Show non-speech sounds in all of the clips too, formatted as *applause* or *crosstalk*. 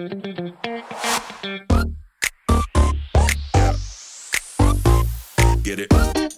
Get it.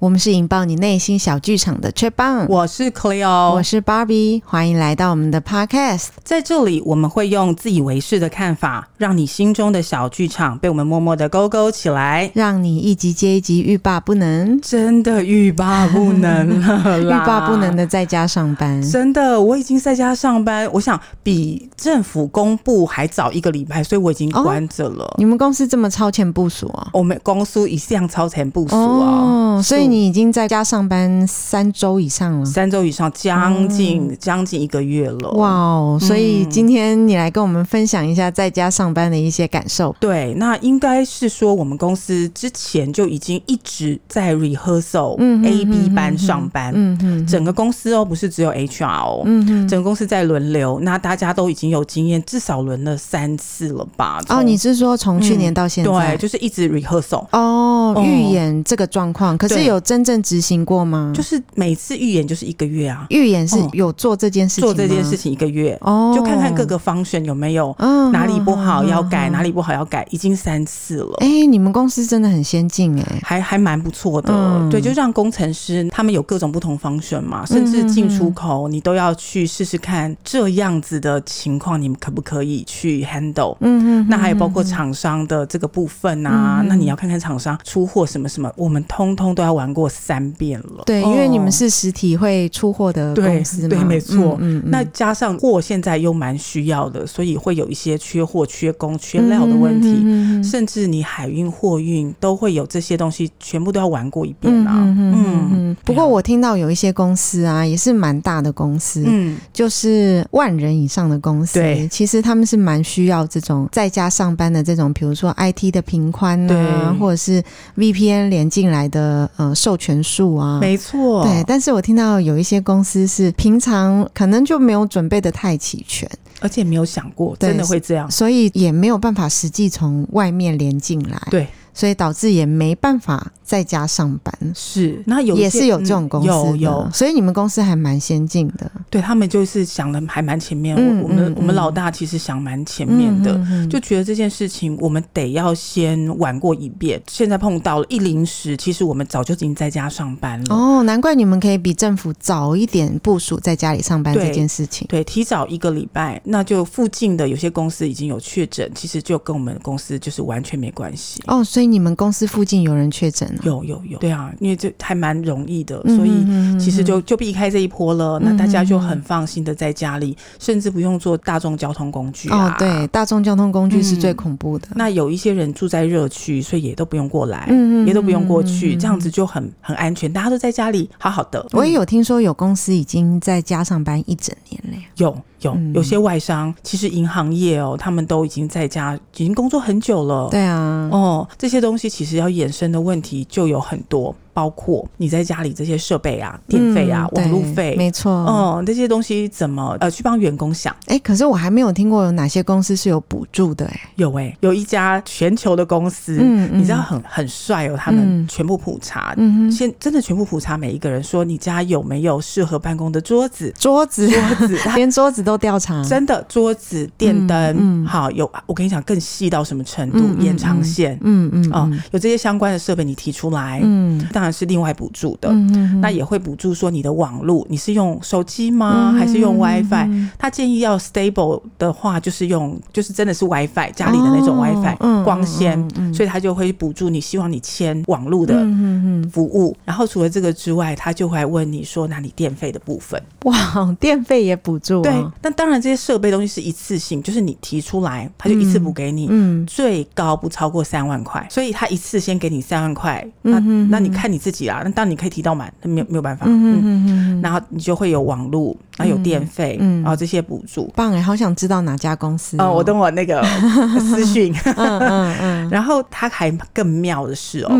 我们是引爆你内心小剧场的 Trip Bang，我是 Cleo，我是 Barbie，欢迎来到我们的 Podcast。在这里，我们会用自以为是的看法，让你心中的小剧场被我们默默的勾勾起来，让你一集接一集欲罢不能，真的欲罢不能了欲啦，罢不能的在家上班。真的，我已经在家上班，我想比政府公布还早一个礼拜，所以我已经关着了。你们公司这么超前部署啊？我们公司一向超前部署啊，哦，所以你已经在家上班三周以上了，三周以上，将近将近一个月了。哇哦！所以今天你来跟我们分享一下在家上班的一些感受。对，那应该是说我们公司之前就已经一直在 rehearsal A B 班上班，嗯嗯，整个公司哦，不是只有 HR 哦，嗯嗯，整个公司在轮流，那大家都已经有经验，至少轮了三次了吧？哦，你是说从去年到现在，对，就是一直 rehearsal 哦，预演这个状况，可是有真正执行过吗？就是每次预演就是一个月啊，预演是有做这件事情，做这件事情一个月哦，就看看各个 function 有没有哪里不好要改，哪里不好要改，已经三次了。哎，你们公司真的很先进哎，还还蛮不错的，对，就让工程师他们有各种不同 function 嘛，甚至进出口你都要去试试看这样子的情况，你们可不可以去 handle？嗯嗯，那还有包括厂商的这个部分啊，那你要看看厂商出货什么什么，我们通通都要玩过三遍了。对，因为你们是实体会出货的公司嘛，对，没错。嗯，那加上货现在又蛮需要的，所以会有一些缺货、缺工、缺料的问题，甚至你海运、货运都会有这些东西，全部都要玩过一遍啊。嗯嗯。不过我听到有一些公司啊，也是蛮大的公司，嗯，就是万人以上的公司，对，其实他们是蛮需要这种在家上班的这种，比如说 IT 的频宽啊，或者是 VPN 连进来的呃授权数啊，没错，对。但是我听到有一些公司是平常可能就没有准备的太齐全，而且没有想过真的会这样，所以也没有办法实际从外面连进来，对。所以导致也没办法在家上班，是那有也是有这种公司的，有有，所以你们公司还蛮先进的，对他们就是想的还蛮前面。我们我们老大其实想蛮前面的，就觉得这件事情我们得要先玩过一遍。现在碰到了一临时，其实我们早就已经在家上班了。哦，难怪你们可以比政府早一点部署在家里上班这件事情。对，提早一个礼拜，那就附近的有些公司已经有确诊，其实就跟我们公司就是完全没关系。哦，所以。你们公司附近有人确诊了？有有有，对啊，因为这还蛮容易的，所以其实就就避开这一波了。那大家就很放心的在家里，甚至不用坐大众交通工具啊。哦，对，大众交通工具是最恐怖的。那有一些人住在热区，所以也都不用过来，也都不用过去，这样子就很很安全。大家都在家里好好的。我也有听说有公司已经在家上班一整年了。有。有有些外商，其实银行业哦，他们都已经在家，已经工作很久了。对啊，哦，这些东西其实要衍生的问题就有很多。包括你在家里这些设备啊、电费啊、网路费，没错，哦，这些东西怎么呃去帮员工想？哎，可是我还没有听过有哪些公司是有补助的，哎，有哎，有一家全球的公司，嗯，你知道很很帅哦，他们全部普查，嗯，先真的全部普查每一个人，说你家有没有适合办公的桌子、桌子、桌子，*laughs* 连桌子都调查，真的桌子、电灯，好有，我跟你讲更细到什么程度，延长线，嗯嗯，哦，有这些相关的设备你提出来，嗯。当然是另外补助的，嗯、哼哼那也会补助说你的网络，你是用手机吗？嗯、还是用 WiFi？他建议要 stable 的话，就是用就是真的是 WiFi 家里的那种 WiFi、哦、光纤，所以他就会补助你，希望你签网络的服务。嗯、哼哼然后除了这个之外，他就会问你说，那你电费的部分？哇，电费也补助、啊？对，那当然这些设备东西是一次性，就是你提出来，他就一次补给你，嗯，最高不超过三万块，所以他一次先给你三万块，那那你看。你自己啦，那当然你可以提到满，那没有没有办法，嗯嗯。嗯，然后你就会有网络，然后有电费，嗯，然后这些补助，棒哎，好想知道哪家公司哦，我等我那个私讯，*laughs* 嗯嗯嗯，然后他还更妙的是哦，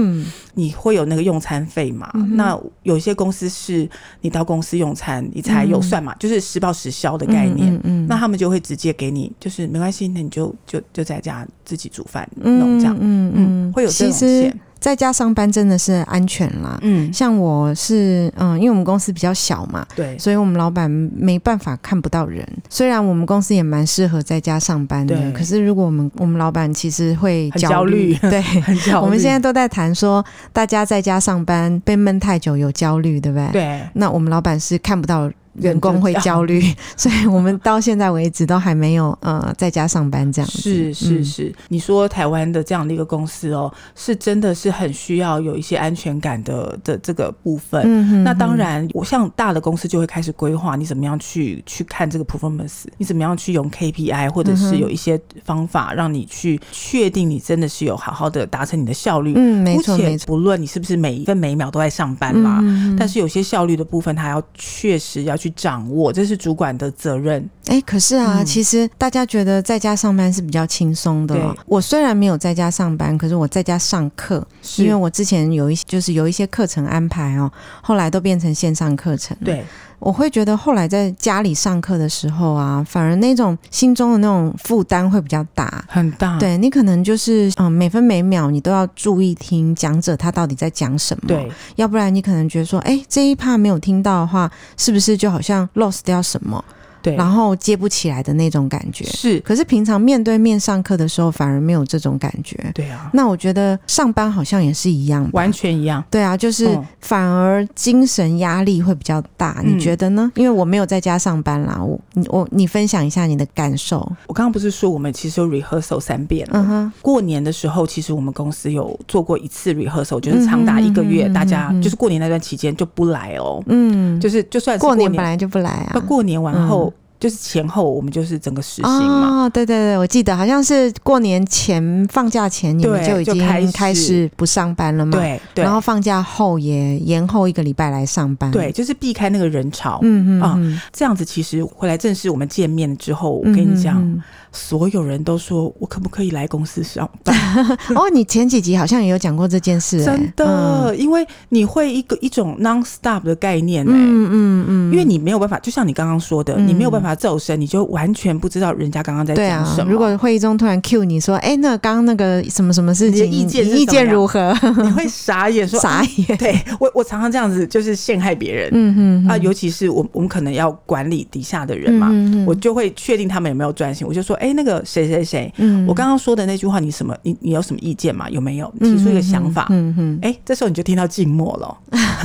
你会有那个用餐费嘛？那有些公司是你到公司用餐，你才有算嘛，就是实报实销的概念，嗯，那他们就会直接给你，就是没关系，那你就就就在家自己煮饭弄这样，嗯嗯，会有这种钱。在家上班真的是安全啦。嗯，像我是嗯，因为我们公司比较小嘛，对，所以我们老板没办法看不到人。虽然我们公司也蛮适合在家上班的，对可是如果我们我们老板其实会焦虑，*laughs* 对，*laughs* 很焦虑。我们现在都在谈说，大家在家上班被闷太久有焦虑，对不对？对。那我们老板是看不到。员工会焦虑，*laughs* 所以我们到现在为止都还没有呃在家上班这样子。是是是，嗯、你说台湾的这样的一个公司哦，是真的是很需要有一些安全感的的这个部分。嗯、哼哼那当然，我像大的公司就会开始规划你怎么样去去看这个 performance，你怎么样去用 KPI，或者是有一些方法让你去确定你真的是有好好的达成你的效率。嗯，没错没错。不论你是不是每一分每一秒都在上班嘛，但是有些效率的部分，它要确实要。去掌握，这是主管的责任。哎、欸，可是啊，嗯、其实大家觉得在家上班是比较轻松的。对我虽然没有在家上班，可是我在家上课，因为我之前有一些就是有一些课程安排哦，后来都变成线上课程。对。我会觉得后来在家里上课的时候啊，反而那种心中的那种负担会比较大，很大。对，你可能就是嗯，每分每秒你都要注意听讲者他到底在讲什么，对，要不然你可能觉得说，哎，这一趴没有听到的话，是不是就好像 lost 掉什么？对，然后接不起来的那种感觉。是，可是平常面对面上课的时候反而没有这种感觉。对啊，那我觉得上班好像也是一样，完全一样。对啊，就是反而精神压力会比较大，嗯、你觉得呢？因为我没有在家上班啦，我你我你分享一下你的感受。我刚刚不是说我们其实有 rehearsal 三遍了，嗯哼，过年的时候其实我们公司有做过一次 rehearsal，就是长达一个月，大家就是过年那段期间就不来哦，嗯，就是就算是过年本来就不来啊，那过年完后。就是前后我们就是整个实行嘛，哦，对对对，我记得好像是过年前放假前你们就已经开始不上班了嘛，对，对，然后放假后也延后一个礼拜来上班，对，就是避开那个人潮，嗯嗯啊，这样子其实回来正式我们见面之后，我跟你讲。所有人都说我可不可以来公司上班？*laughs* 哦，你前几集好像也有讲过这件事，欸，真的，嗯、因为你会一个一种 non-stop 的概念，欸，嗯嗯嗯，因为你没有办法，就像你刚刚说的，嗯、你没有办法走神，你就完全不知道人家刚刚在讲什么，啊。如果会议中突然 cue 你说，哎，欸，那刚刚那个什么什么事情，意见意见如何？*laughs* 你会傻眼说，*laughs* 傻眼。对我，我常常这样子，就是陷害别人。嗯嗯啊，尤其是我，我们可能要管理底下的人嘛，我就会确定他们有没有专心，我就说，哎，欸，那个谁谁。谁？嗯，我刚刚说的那句话，你什么？你你有什么意见吗？有没有提出一个想法？嗯嗯，哎、欸，这时候你就听到静默了，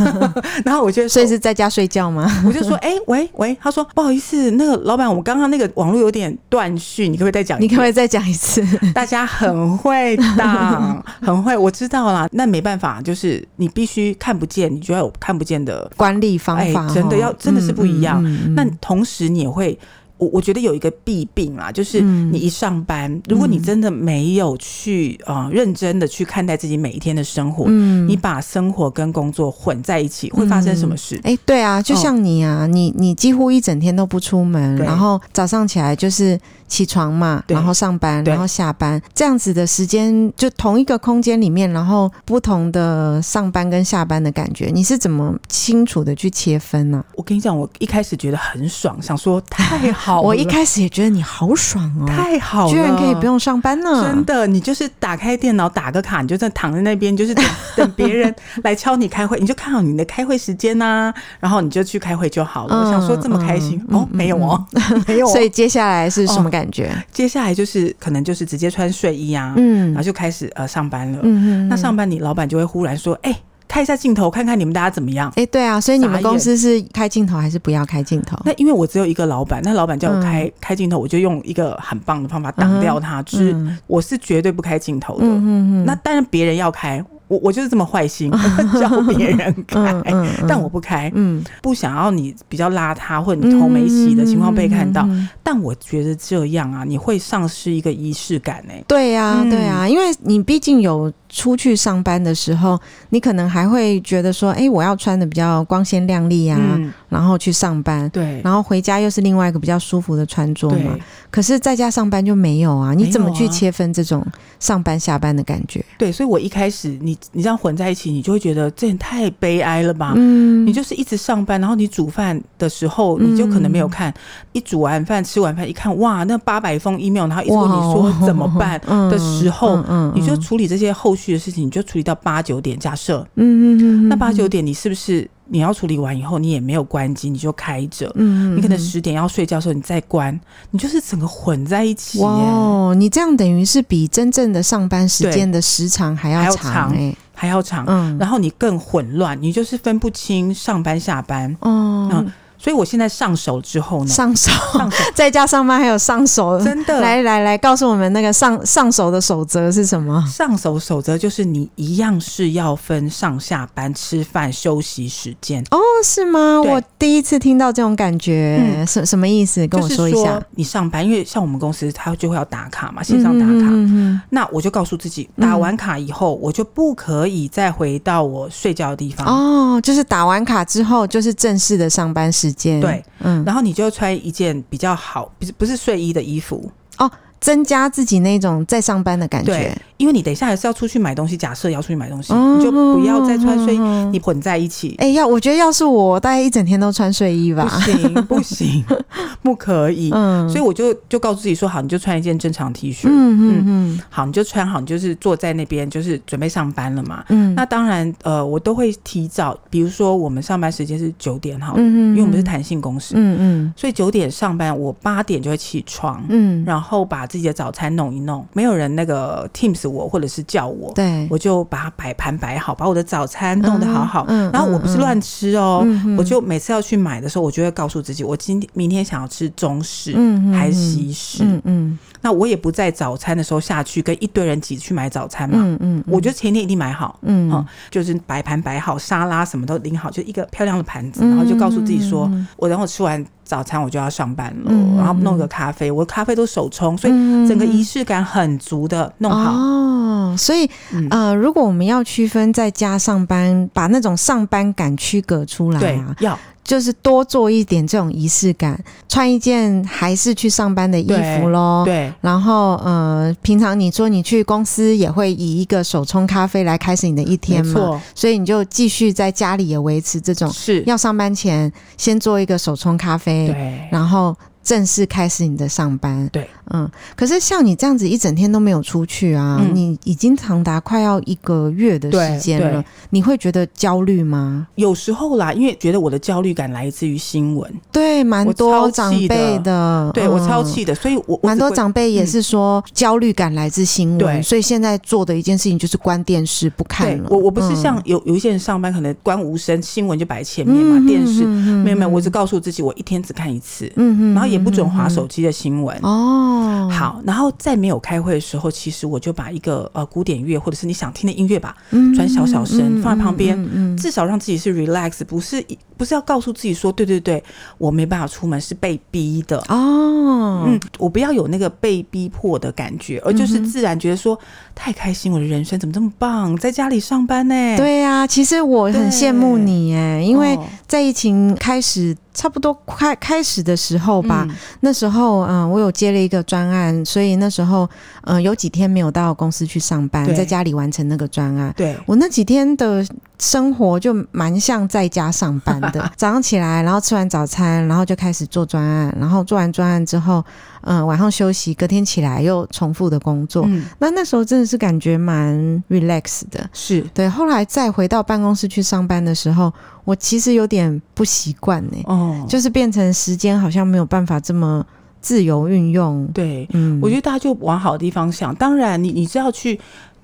*laughs* 然后我就所以是在家睡觉吗？我就说，哎、欸，喂喂，他说不好意思，那个老板，我刚刚那个网络有点断讯，你可不可以再讲？你可不可以再讲一次？大家很会当，很会，我知道啦。那没办法，就是你必须看不见，你就要有看不见的管理方法，欸、真的要真的是不一样。那同时你也会。我我觉得有一个弊病啊，就是你一上班，嗯、如果你真的没有去啊、呃、认真的去看待自己每一天的生活，嗯，你把生活跟工作混在一起，会发生什么事？哎、嗯欸，对啊，就像你啊，哦、你你几乎一整天都不出门，然后早上起来就是。起床嘛，然后上班，然后下班，这样子的时间就同一个空间里面，然后不同的上班跟下班的感觉，你是怎么清楚的去切分呢？我跟你讲，我一开始觉得很爽，想说太好了。*laughs* 我一开始也觉得你好爽哦，太好了，居然可以不用上班呢！真的，你就是打开电脑打个卡，你就在躺在那边，就是等 *laughs* 等别人来敲你开会，你就看好你的开会时间呐，然后你就去开会就好了。我想说这么开心哦，没有哦，*laughs* 没有。所以接下来是什么？感觉接下来就是可能就是直接穿睡衣啊，嗯，然后就开始呃上班了，嗯嗯，那上班你老板就会忽然说，哎、欸，开一下镜头，看看你们大家怎么样？哎、欸，对啊，所以你们公司是开镜头还是不要开镜头？那因为我只有一个老板，那老板叫我开、嗯、开镜头，我就用一个很棒的方法挡掉他，嗯、就是我是绝对不开镜头的。嗯嗯嗯，那当然别人要开。我我就是这么坏心，*laughs* 教别人开，但我不开，嗯，不想要你比较邋遢或者你头没洗的情况被看到。但我觉得这样啊，你会丧失一个仪式感呢、欸。对呀、啊，对呀、啊，因为你毕竟有。出去上班的时候，你可能还会觉得说：“哎，我要穿的比较光鲜亮丽啊，嗯、然后去上班。”对，然后回家又是另外一个比较舒服的穿着嘛。对可是在家上班就没有啊，你怎么去切分这种上班下班的感觉？对，所以我一开始你你这样混在一起，你就会觉得这也太悲哀了吧？嗯，你就是一直上班，然后你煮饭的时候，你就可能没有看，嗯、一煮完饭吃完饭一看，哇，那八百封 email，然后一直问你说怎么办 *laughs* 的时候，你就处理这些后续。序的事情，你就处理到八九点。假设，嗯嗯嗯，那八九点你是不是你要处理完以后，你也没有关机，你就开着，嗯，你可能十点要睡觉的时候你再关，你就是整个混在一起。哇，你这样等于是比真正的上班时间的时长还要长，欸，还要长，嗯，然后你更混乱，你就是分不清上班下班，哦，嗯。所以我现在上手之后呢，上手，上手 *laughs* 在家上班还有上手，真的，来来来，告诉我们那个上上手的守则是什么？上手守则就是你一样是要分上下班、吃饭、休息时间。哦，是吗？我第一次听到这种感觉，嗯、什什么意思？跟我说一下。说你上班，因为像我们公司，他就会要打卡嘛，线上打卡。嗯嗯，那我就告诉自己，打完卡以后，我就不可以再回到我睡觉的地方。哦，就是打完卡之后，就是正式的上班时间。对，嗯，然后你就穿一件比较好，不是不是睡衣的衣服哦。增加自己那种在上班的感觉，对，因为你等一下还是要出去买东西。假设要出去买东西，嗯、你就不要再穿睡衣，嗯、你混在一起。哎、欸，要我觉得要是我，大概一整天都穿睡衣吧。不行，不行，*laughs* 不可以。嗯，所以我就就告诉自己说，好，你就穿一件正常 T 恤。嗯嗯嗯，好，你就穿好，你就是坐在那边，就是准备上班了嘛。嗯，那当然，呃，我都会提早，比如说我们上班时间是九点，哈，嗯嗯，因为我们是弹性公司，嗯嗯，所以九点上班，我八点就会起床，嗯，然后把自己的早餐弄。一弄，没有人那个 Teams 我或者是叫我，对，我就把它摆盘摆好，把我的早餐弄得好好。嗯，然后我不是乱吃哦，嗯、我就每次要去买的时候，我就会告诉自己，我今天明天想要吃中式还是西式。嗯嗯，那我也不在早餐的时候下去跟一堆人挤去买早餐嘛。嗯嗯，我觉得前天一定买好。嗯，嗯，就是摆盘摆好，沙拉什么都拎好，就一个漂亮的盘子，然后就告诉自己说，我然后吃完。早餐我就要上班了，嗯、然后弄个咖啡，我咖啡都手冲，所以整个仪式感很足的弄好。哦，所以、嗯、呃，如果我们要区分在家上班，把那种上班感区隔出来啊，要。就是多做一点这种仪式感，穿一件还是去上班的衣服咯。对，然后呃，平常你说你去公司也会以一个手冲咖啡来开始你的一天嘛。所以你就继续在家里也维持这种，是要上班前先做一个手冲咖啡，对，然后。正式开始你的上班，对，嗯，可是像你这样子一整天都没有出去啊，嗯、你已经长达快要一个月的时间了，你会觉得焦虑吗？有时候啦，因为觉得我的焦虑感来自于新闻，对，蛮多长辈的，对我超气的，嗯、所以我蛮多长辈也是说焦虑感来自新闻，所以现在做的一件事情就是关电视不看了。我我不是像有有一些人上班可能关无声，新闻就摆前面嘛，嗯、电视、嗯、没有没有，我只告诉自己我一天只看一次，嗯嗯，然后也。不准划手机的新闻。哦。好，然后在没有开会的时候，其实我就把一个呃古典乐或者是你想听的音乐吧，转小小声放在旁边，至少让自己是 relax，不是不是要告诉自己说，对对对，我没办法出门是被逼的。哦。嗯，我不要有那个被逼迫的感觉，而就是自然觉得说太开心，我的人生怎么这么棒，在家里上班呢？对呀，其实我很羡慕你哎，因为在疫情开始。差不多快开始的时候吧，嗯、那时候嗯、呃，我有接了一个专案，所以那时候嗯、呃，有几天没有到公司去上班，在家里完成那个专案。对，我那几天的生活就蛮像在家上班的，*laughs* 早上起来，然后吃完早餐，然后就开始做专案，然后做完专案之后，嗯、呃，晚上休息，隔天起来又重复的工作。嗯、那那时候真的是感觉蛮 relax 的，是对。后来再回到办公室去上班的时候。我其实有点不习惯呢，哦，就是变成时间好像没有办法这么自由运用。对，嗯，我觉得大家就往好的地方想。当然你，你你是要去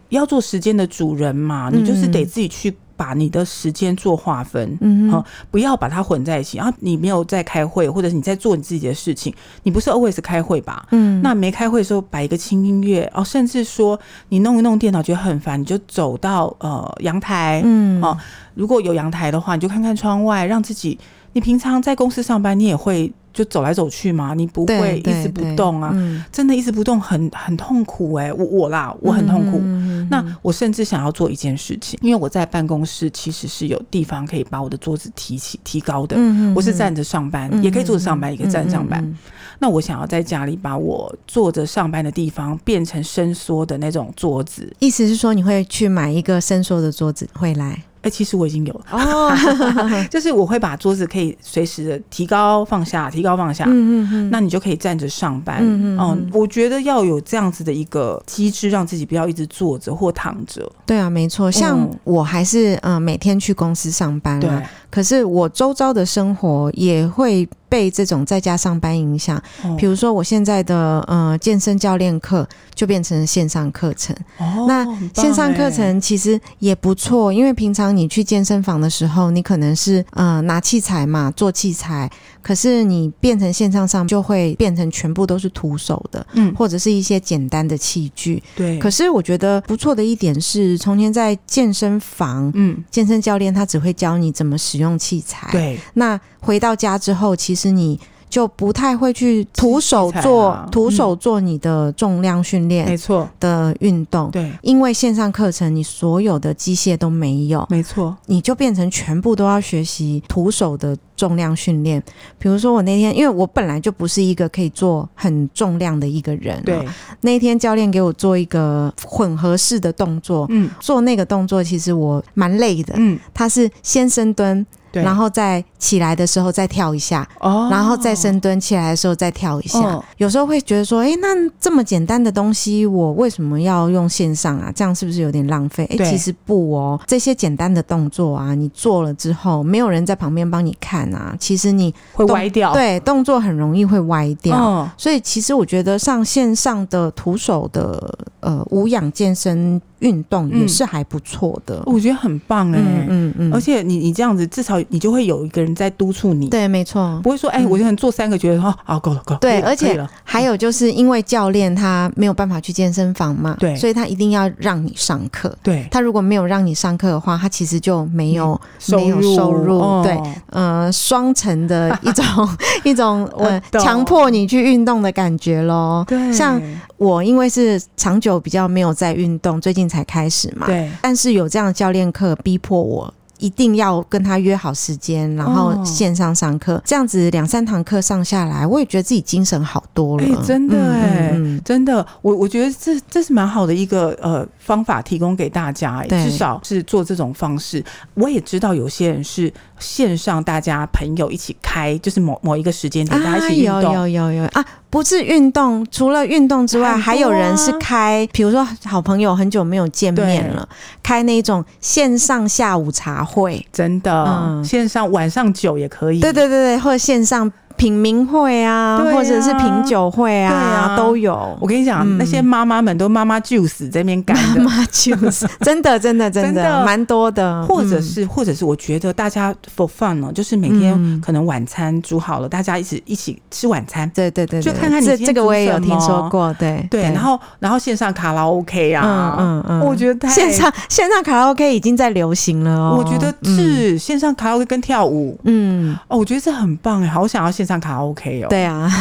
要做时间的主人嘛，你就是得自己去。把你的时间做划分，嗯好，不要把它混在一起。然后你没有在开会，或者是你在做你自己的事情，你不是 always 开会吧？嗯，那没开会的时候摆一个轻音乐哦，甚至说你弄一弄电脑觉得很烦，你就走到呃阳台，嗯，哦，如果有阳台的话，你就看看窗外，让自己。你平常在公司上班，你也会。就走来走去嘛，你不会一直不动啊！嗯、真的，一直不动很很痛苦哎、欸，我我啦，我很痛苦。嗯、那我甚至想要做一件事情，因为我在办公室其实是有地方可以把我的桌子提起、提高的。嗯、我是站着上班，嗯、也可以坐着上班，嗯、也可以站着上班。嗯、那我想要在家里把我坐着上班的地方变成伸缩的那种桌子。意思是说，你会去买一个伸缩的桌子回来？哎，其实我已经有了哦，*laughs* 就是我会把桌子可以随时的提高放下，提高放下。嗯嗯嗯，那你就可以站着上班。嗯嗯，我觉得要有这样子的一个机制，让自己不要一直坐着或躺着。对啊，没错。像我还是嗯、呃、每天去公司上班啊，对。可是我周遭的生活也会。被这种在家上班影响，比如说我现在的呃健身教练课就变成线上课程。哦，那线上课程其实也不错，因为平常你去健身房的时候，你可能是呃拿器材嘛，做器材，可是你变成线上上就会变成全部都是徒手的，嗯，或者是一些简单的器具。对。可是我觉得不错的一点是，从前在健身房，嗯，健身教练他只会教你怎么使用器材。对。那回到家之后，其实你就不太会去徒手做，啊、徒手做你的重量训练，没错。的运动。对，因为线上课程你所有的机械都没有，没错，你就变成全部都要学习徒手的重量训练。比如说我那天，因为我本来就不是一个可以做很重量的一个人，对，那天教练给我做一个混合式的动作，嗯，做那个动作其实我蛮累的，嗯，他是先深蹲。对然后再起来的时候再跳一下，哦，然后再深蹲起来的时候再跳一下。哦、有时候会觉得说，哎，那这么简单的东西，我为什么要用线上啊？这样是不是有点浪费？哎对，其实不哦，这些简单的动作啊，你做了之后，没有人在旁边帮你看啊，其实你会歪掉。对，动作很容易会歪掉。哦、所以其实我觉得上线上的徒手的呃无氧健身。运动也是还不错的，嗯，我觉得很棒哎，欸，嗯嗯，嗯，而且你你这样子至少你就会有一个人在督促你，对，没错，不会说哎，欸，我就能做三个，觉得哦，啊够了够了，对，而且还有就是因为教练他没有办法去健身房嘛，对，所以他一定要让你上课，对，他如果没有让你上课的话，他其实就没有没有收入，对，呃，双层的一种 *laughs* 一种呃强迫你去运动的感觉喽，对，像我因为是长久比较没有在运动，最近。才开始嘛，对，但是有这样的教练课逼迫我。一定要跟他约好时间，然后线上上课，哦、这样子两三堂课上下来，我也觉得自己精神好多了。欸、真的哎、嗯嗯，真的，我我觉得这这是蛮好的一个呃方法，提供给大家、欸。至少是做这种方式。我也知道有些人是线上，大家朋友一起开，就是某某一个时间点大家一起运动。有有有有啊，不是运动，除了运动之外，啊、还有人是开，比如说好朋友很久没有见面了，开那一种线上下午茶。会真的，嗯、线上晚上酒也可以，对对对对，或者线上。品茗会啊，或者是品酒会啊，对啊都有。我跟你讲，那些妈妈们都妈妈 juice 在那边干的，妈妈就是真的真的真的蛮多的。或者是或者是，我觉得大家 for fun 哦，就是每天可能晚餐煮好了，大家一起一起吃晚餐。对对对，就看看你这这个我也有听说过，对对。然后然后线上卡拉 OK 啊，嗯嗯嗯，我觉得线上线上卡拉 OK 已经在流行了哦。我觉得是线上卡拉 OK 跟跳舞，嗯哦，我觉得这很棒哎，好想要线上。上卡拉 OK 哦，对啊，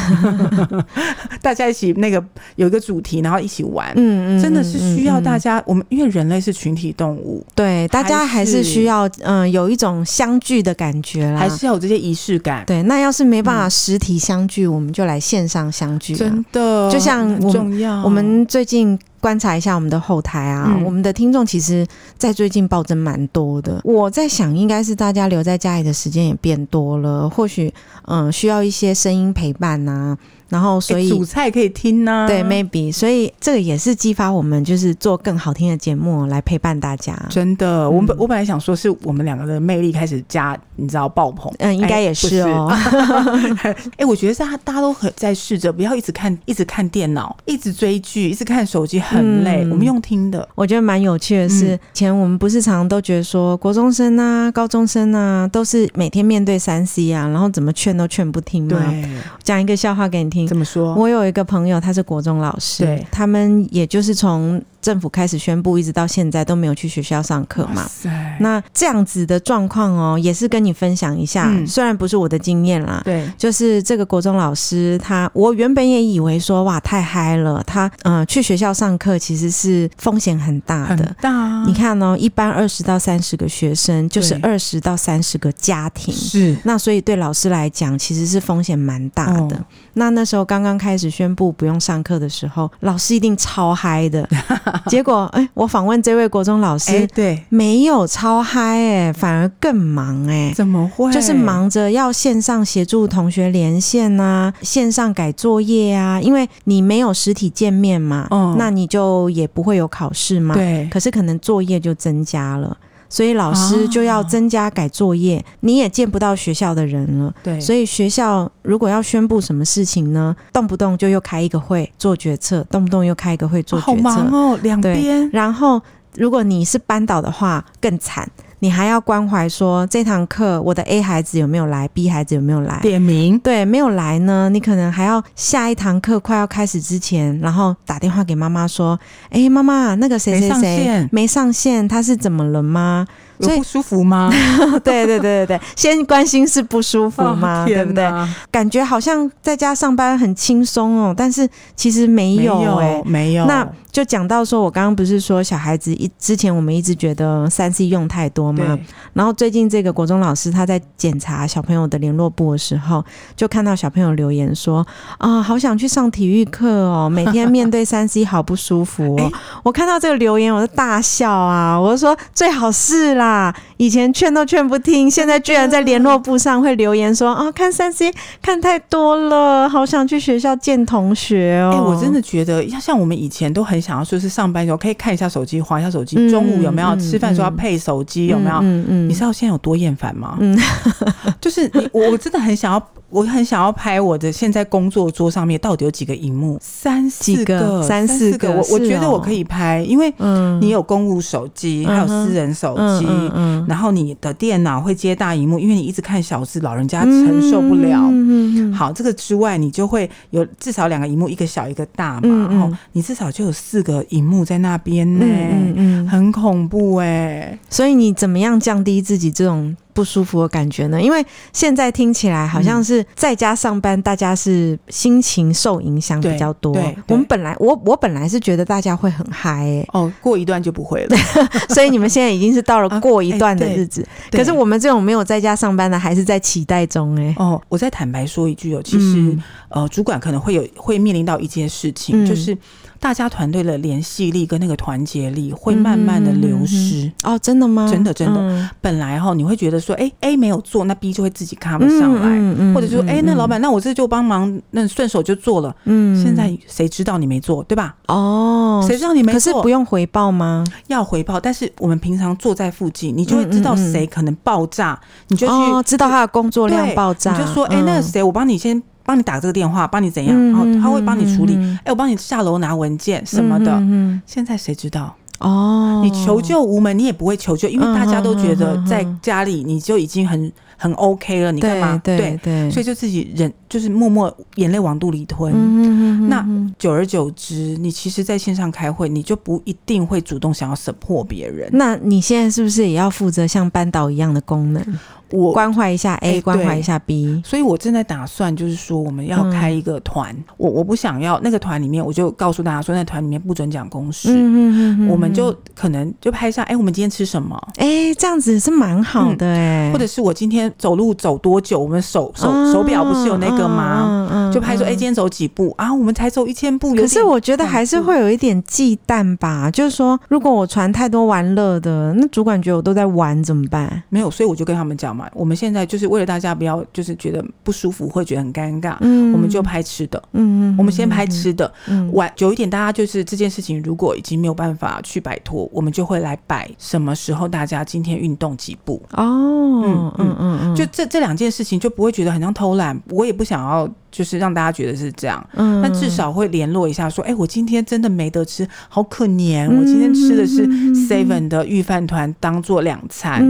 *laughs* 大家一起那个有一个主题，然后一起玩，嗯嗯，真的是需要大家。我们因为人类是群体动物，对，大家还是需要嗯有一种相聚的感觉啦，还是要有这些仪式感。对，那要是没办法实体相聚，我们就来线上相聚，真的，就像我重要。我们最近。观察一下我们的后台啊，嗯、我们的听众其实，在最近暴增蛮多的。我在想，应该是大家留在家里的时间也变多了，或许嗯，需要一些声音陪伴呐、啊。然后，所以主菜可以听呢、啊。对，maybe，所以这个也是激发我们，就是做更好听的节目来陪伴大家。真的，我本我本来想说，是我们两个的魅力开始加，你知道爆棚。嗯，应该也是哦。*laughs* 哎、欸，我觉得大家大家都很在试着，不要一直看，一直看电脑，一直追剧，一直看手机，很累。嗯、我们用听的，我觉得蛮有趣的是，嗯、以前我们不是常常都觉得说，国中生啊、高中生啊，都是每天面对三 C 啊，然后怎么劝都劝不听吗？对，讲一个笑话给你听。怎么说？我有一个朋友，他是国中老师，对他们也就是从。政府开始宣布，一直到现在都没有去学校上课嘛？那这样子的状况哦，也是跟你分享一下。嗯、虽然不是我的经验啦，对，就是这个国中老师他，我原本也以为说哇太嗨了，他嗯、呃、去学校上课其实是风险很大的。很大、啊，你看哦，一般二十到三十个学生，就是二十到三十个家庭，是那所以对老师来讲，其实是风险蛮大的。哦、那那时候刚刚开始宣布不用上课的时候，老师一定超嗨的。*laughs* 结果，哎，我访问这位国中老师，对，没有超嗨，哎，反而更忙，哎，怎么会？就是忙着要线上协助同学连线啊，线上改作业啊，因为你没有实体见面嘛，哦，那你就也不会有考试嘛，对。可是可能作业就增加了。所以老师就要增加改作业，哦、你也见不到学校的人了。对，所以学校如果要宣布什么事情呢，动不动就又开一个会做决策，动不动又开一个会做决策。好忙哦，两边。然后如果你是班导的话，更惨。你还要关怀说，这堂课我的 A 孩子有没有来，B 孩子有没有来？点名。对，没有来呢，你可能还要下一堂课快要开始之前，然后打电话给妈妈说：“哎，妈妈，那个谁谁谁没上线，他是怎么了吗？”有不舒服吗？*laughs* 对对对对对，先关心是不舒服吗？哦、对不对？感觉好像在家上班很轻松哦，但是其实没有哎、欸，没有。那就讲到说，我刚刚不是说小孩子一之前我们一直觉得三 C 用太多吗？然后最近这个国中老师他在检查小朋友的联络簿的时候，就看到小朋友留言说啊、哦，好想去上体育课哦，每天面对三 C 好不舒服哦。我看到这个留言，我就大笑啊，我就说最好是啦。啊！以前劝都劝不听，现在居然在联络簿上会留言说啊，看三 C 看太多了，好想去学校见同学哦。哎、欸，我真的觉得要，像我们以前都很想要说是上班的时候可以看一下手机，划一下手机。嗯、中午有没有、嗯、吃饭时候要配手机？有没有？嗯嗯，嗯，你知道现在有多厌烦吗？嗯，*laughs* 就是你，我真的很想要。我很想要拍我的现在工作桌上面到底有几个荧幕，三四个，三四个。我我觉得我可以拍，因为你有公务手机，还有私人手机，然后你的电脑会接大荧幕，因为你一直看小字，老人家承受不了。好，这个之外，你就会有至少两个荧幕，一个小一个大嘛，然后你至少就有四个荧幕在那边呢，很恐怖哎。所以你怎么样降低自己这种？不舒服的感觉呢？因为现在听起来好像是在家上班，大家是心情受影响比较多。我们本来我我本来是觉得大家会很嗨、欸，哦，过一段就不会了。*laughs* 所以你们现在已经是到了过一段的日子。啊欸、可是我们这种没有在家上班的，还是在期待中哎、欸。哦，我再坦白说一句哦，其实、嗯、呃，主管可能会有会面临到一件事情，嗯、就是。大家团队的联系力跟那个团结力会慢慢的流失、嗯、哦，真的吗？真的真的，嗯、本来哈你会觉得说，哎、欸、A 没有做，那 B 就会自己 cover 上来，嗯嗯、或者说，哎、欸、那老板，那我这就帮忙，那顺手就做了。嗯，现在谁知道你没做，对吧？哦，谁知道你没做？可是不用回报吗？要回报，但是我们平常坐在附近，你就会知道谁可能爆炸，你就去、哦、知道他的工作量爆炸，你就说，哎、欸，那个谁，我帮你先。帮你打这个电话，帮你怎样，然后他会帮你处理。哎，我帮你下楼拿文件什么的。现在谁知道？哦，你求救无门，你也不会求救，因为大家都觉得在家里你就已经很很 OK 了，你干嘛？对对，所以就自己忍，就是默默眼泪往肚里吞。那久而久之，你其实在线上开会，你就不一定会主动想要 support 别人。那你现在是不是也要负责像班导一样的功能？我关怀一下 A，关怀一下 B，所以我正在打算，就是说我们要开一个团。我我不想要那个团里面，我就告诉大家说，那团里面不准讲公事。我们就可能就拍一下，哎，我们今天吃什么？哎，这样子是蛮好的哎。或者是我今天走路走多久？我们手手手表不是有那个吗？就拍说，哎，今天走几步啊？我们才走一千步。可是我觉得还是会有一点忌惮吧。就是说，如果我传太多玩乐的，那主管觉得我都在玩怎么办？没有，所以我就跟他们讲。我们现在就是为了大家不要就是觉得不舒服，会觉得很尴尬，嗯我们就拍吃的，嗯，我们先拍吃的，晚久一点，大家就是这件事情如果已经没有办法去摆脱，我们就会来摆什么时候大家今天运动几步哦，嗯嗯嗯嗯，就这这两件事情就不会觉得很像偷懒，我也不想要。就是让大家觉得是这样，嗯，那至少会联络一下，说，哎，我今天真的没得吃，好可怜，我今天吃的是。Seven 的御饭团当做两餐，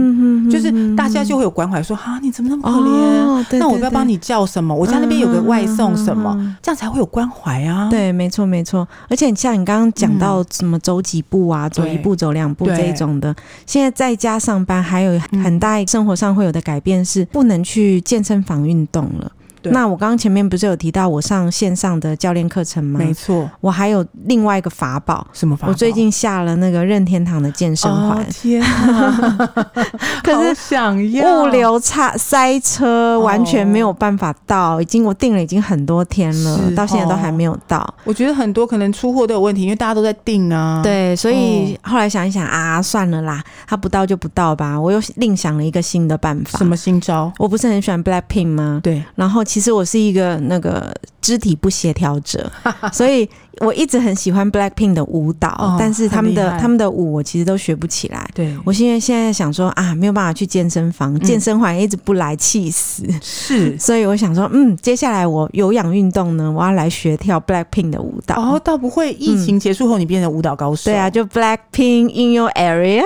就是大家就会有关怀，说，哈，你怎么那么可怜？那我要帮你叫什么？我家那边有个外送什么，这样才会有关怀啊。对，没错，没错。而且像你刚刚讲到什么走几步啊，走一步走两步这一种的，现在在家上班还有很大生活上会有的改变是不能去健身房运动了。那我刚刚前面不是有提到我上线上的教练课程吗？没错，我还有另外一个法宝，什么法宝？我最近下了那个任天堂的健身环。哦、天啊！*laughs* 可是想要物流差塞车，完全没有办法到。哦、已经我订了已经很多天了，哦、到现在都还没有到。我觉得很多可能出货都有问题，因为大家都在订啊。对，所以后来想一想啊，算了啦，他不到就不到吧。我又另想了一个新的办法。什么新招？我不是很喜欢 Blackpink 吗？对，然后其实我是一个那个肢体不协调者，*laughs* 所以我一直很喜欢 Blackpink 的舞蹈，哦、但是他们的他们的舞我其实都学不起来。对，我现在现在想说啊，没有办法去健身房，嗯、健身环一直不来，气死。是，*laughs* 所以我想说，嗯，接下来我有氧运动呢，我要来学跳 Blackpink 的舞蹈。哦，倒不会，疫情结束后你变成舞蹈高手。对啊，就 Blackpink in your area。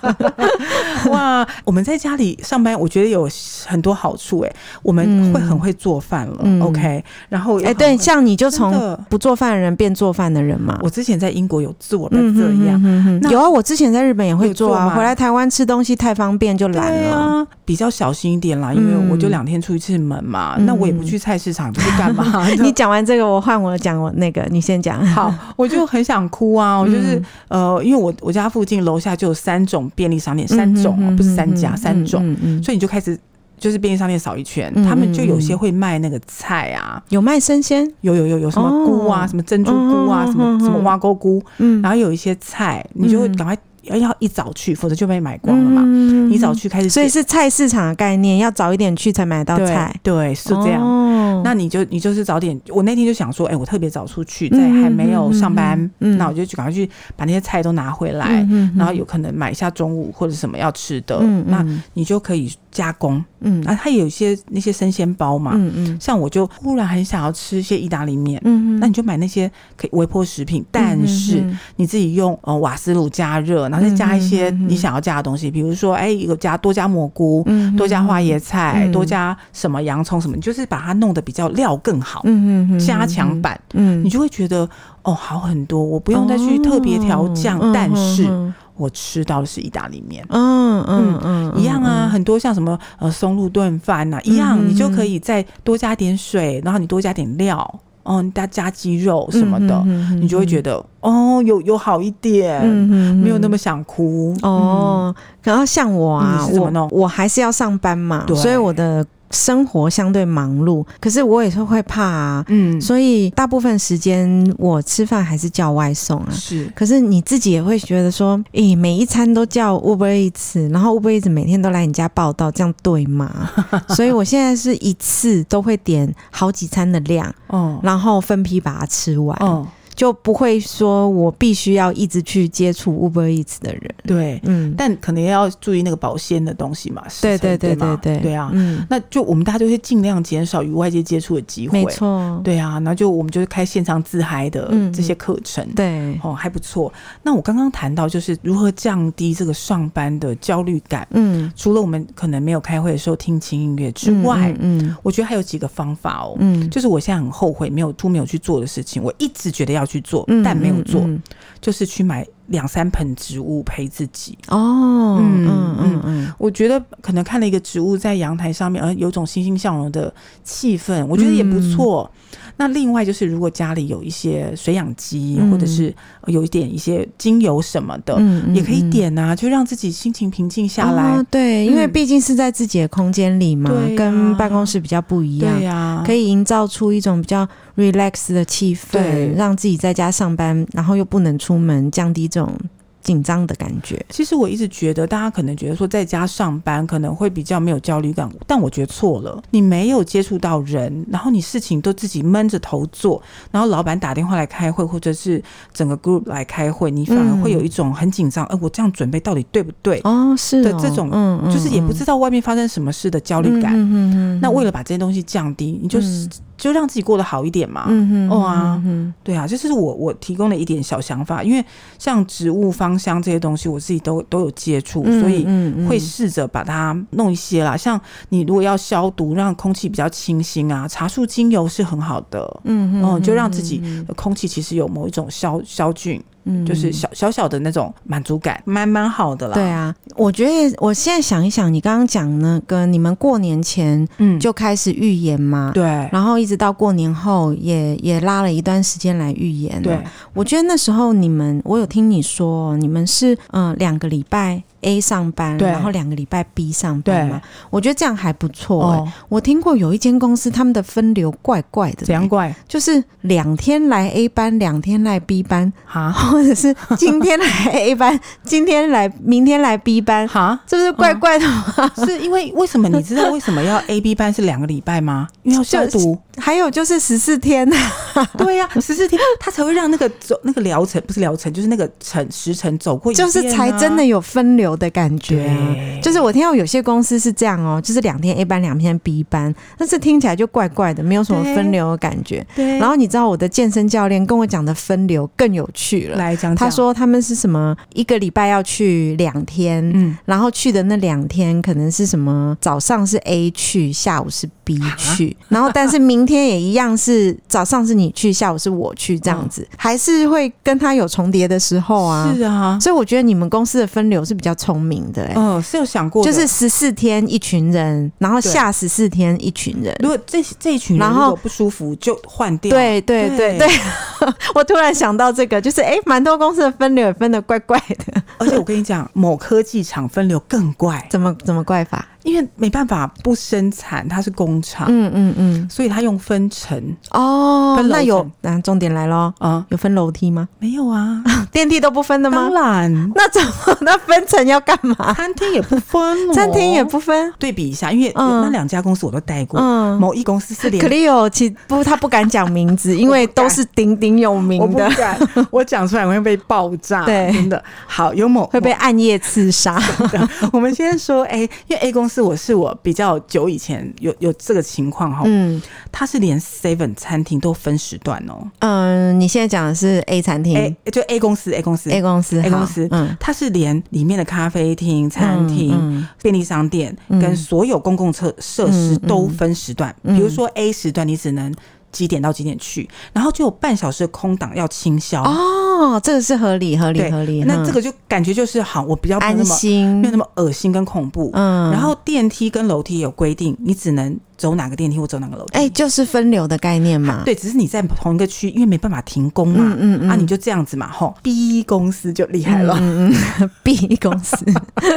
*laughs* 哇，我们在家里上班，我觉得有很多好处哎，我们会很会做饭了。嗯、OK，然后哎，欸、对，像你就从不做饭的人变做饭的人嘛。我之前在英国有做的这样，嗯、哼哼那有啊，我之前在日本也会做啊。回来台湾吃东西太方便就懒了，啊，比较小心一点啦，因为我就两天出一次门嘛，嗯、那我也不去菜市场，不去干嘛？*laughs* 你讲完这个，我换我讲我那个，你先讲。好，我就很想哭啊，*laughs* 我就是、嗯、呃，因为我我家附近楼下就有三种便利商店，三种哦，不是三家，三种，所以你就开始。就是便利商店扫一圈，嗯、他们就有些会卖那个菜啊，有卖生鲜，有有有有什么菇啊，哦、什么珍珠菇啊，哦、什么什么挖沟菇，嗯，然后有一些菜，你就会赶快。要要一早去，否则就被买光了嘛。嗯、一早去开始，所以是菜市场的概念，要早一点去才买到菜。对，对，是这样。哦、那你就你就是早点。我那天就想说，哎、欸，我特别早出去，在还没有上班，嗯那我就去赶快去把那些菜都拿回来，嗯然后有可能买一下中午或者什么要吃的，嗯嗯、那你就可以加工。嗯，然后它有一些那些生鲜包嘛，嗯嗯，像我就忽然很想要吃一些意大利面，嗯嗯，那你就买那些可以微波食品，但是你自己用呃瓦斯炉加热。然后再加一些你想要加的东西，比如说，哎，有加多加蘑菇，多加花椰菜，多加什么洋葱什么，你就是把它弄得比较料更好，嗯嗯，加强版，嗯，你就会觉得哦好很多，我不用再去特别调酱，但是我吃到的是意大利面，嗯嗯嗯，一样啊，很多像什么呃松露炖饭呐，一样，你就可以再多加点水，然后你多加点料。哦，你加加肌肉什么的，嗯、哼哼哼你就会觉得哦，有有好一点，嗯、哼哼没有那么想哭哦。然后像我啊，我我还是要上班嘛，所以我的。生活相对忙碌，可是我也是会怕啊，嗯，所以大部分时间我吃饭还是叫外送啊。是，可是你自己也会觉得说，诶、欸，每一餐都叫 Uber Eats，然后 Uber Eats 每天都来你家报到，这样对吗？*laughs* 所以我现在是一次都会点好几餐的量，哦，然后分批把它吃完，哦。就不会说我必须要一直去接触 Uber Eats 的人，对，嗯，但可能要注意那个保鲜的东西嘛，对对对对对，对啊，嗯，那就我们大家就会尽量减少与外界接触的机会，没错，对啊，那就我们就是开线上自嗨的这些课程，对，哦，还不错。那我刚刚谈到就是如何降低这个上班的焦虑感，嗯，除了我们可能没有开会的时候听轻音乐之外，嗯，我觉得还有几个方法哦，嗯，就是我现在很后悔没有都没有去做的事情，我一直觉得要。要去做，但没有做，嗯嗯、就是去买两三盆植物陪自己。哦，嗯嗯嗯嗯，我觉得可能看了一个植物在阳台上面，而有种欣欣向荣的气氛，我觉得也不错。嗯那另外就是，如果家里有一些水养机，嗯、或者是有一点一些精油什么的，也可以点啊，就让自己心情平静下来。哦、对，因为毕竟是在自己的空间里嘛，嗯、跟办公室比较不一样。对呀、啊，可以营造出一种比较 relax 的气氛，对让自己在家上班，然后又不能出门，降低这种。紧张的感觉。其实我一直觉得，大家可能觉得说在家上班可能会比较没有焦虑感，但我觉得错了。你没有接触到人，然后你事情都自己闷着头做，然后老板打电话来开会，或者是整个 group 来开会，你反而会有一种很紧张。哎、嗯，我这样准备到底对不对？哦，是的，这种嗯，就是也不知道外面发生什么事的焦虑感。嗯那为了把这些东西降低，你就是。嗯就让自己过得好一点嘛。嗯哼，哦啊，对啊，这是我我提供的一点小想法。因为像植物芳香这些东西，我自己都都有接触，所以会试着把它弄一些啦。像你如果要消毒，让空气比较清新啊，茶树精油是很好的。嗯嗯，就让自己的空气其实有某一种消消菌。嗯，就是小小小的那种满足感，蛮蛮好的啦。对啊，我觉得我现在想一想，你刚刚讲那个，你们过年前嗯就开始预演嘛，对，然后一直到过年后也也拉了一段时间来预演。对，我觉得那时候你们，我有听你说，你们是嗯两个礼拜。A 上班，然后两个礼拜 B 上班嘛，对我觉得这样还不错、欸。哦、我听过有一间公司，他们的分流怪怪的、欸，怎样怪？就是两天来 A 班，两天来 B 班，哈，*laughs* 或者是今天来 A 班，今天来，明天来 B 班，哈，这是怪怪的吗？嗯、是因为为什么？你知道为什么要 A B 班是两个礼拜吗？因为要消毒。还有就是十四天，*laughs* 对呀、啊，十四天他才会让那个走那个疗程，不是疗程，就是那个程时辰走过一、啊，就是才真的有分流的感觉。啊就是我听到有些公司是这样哦，就是两天 A 班，两天 B 班，但是听起来就怪怪的，没有什么分流的感觉。对。然后你知道我的健身教练跟我讲的分流更有趣了，来讲讲，他说他们是什么一个礼拜要去两天，嗯，然后去的那两天可能是什么早上是 A 去，下午是 B 去，啊、然后但是明明天也一样，是早上是你去，下午是我去，这样子、嗯、还是会跟他有重叠的时候啊。是啊，所以我觉得你们公司的分流是比较聪明的、欸。嗯，是有想过，就是十四天一群人，然后下十四天一群人。如果这这一群人如果不舒服，就换掉。对对对对，*laughs* 我突然想到这个，就是哎，蛮、欸、多公司的分流也分的怪怪的。而且我跟你讲，某科技厂分流更怪，怎么怎么怪法？因为没办法不生产，它是工厂，嗯嗯嗯，所以它用分成哦。分那有，那重点来咯。啊，有分楼梯吗？没有啊，*laughs* 电梯都不分的吗？当然，那怎么那分层要干嘛？餐厅也不分，餐厅也不分。对比一下，因为那两家公司我都待过，嗯，某一公司是连 Clio，其不，他不敢讲名字，因为都是鼎鼎有名的。*laughs* 我讲出来我会被爆炸，对，真的。好，有某会被暗夜刺杀。*laughs* 我们先说，哎，因为 A 公司。我是我比较久以前有有这个情况哈，嗯，他是连 Seven 餐厅都分时段哦，嗯，你现在讲的是 A 餐厅，A 就 A 公司 A 公司 A 公司 A 公司，嗯，它是连里面的咖啡厅、餐厅、便利商店跟所有公共设设施都分时段，比如说 A 时段你只能。几点到几点去？然后就有半小时的空档要清消哦，这个是合理合理合理。那这个就感觉就是好，我比较安心，没有那么恶心跟恐怖。嗯，然后电梯跟楼梯有规定，你只能。走哪个电梯或走哪个楼梯？哎，就是分流的概念嘛。对，只是你在同一个区，因为没办法停工嘛。嗯嗯啊，你就这样子嘛。吼，B 公司就厉害了。嗯嗯，*laughs* B 公司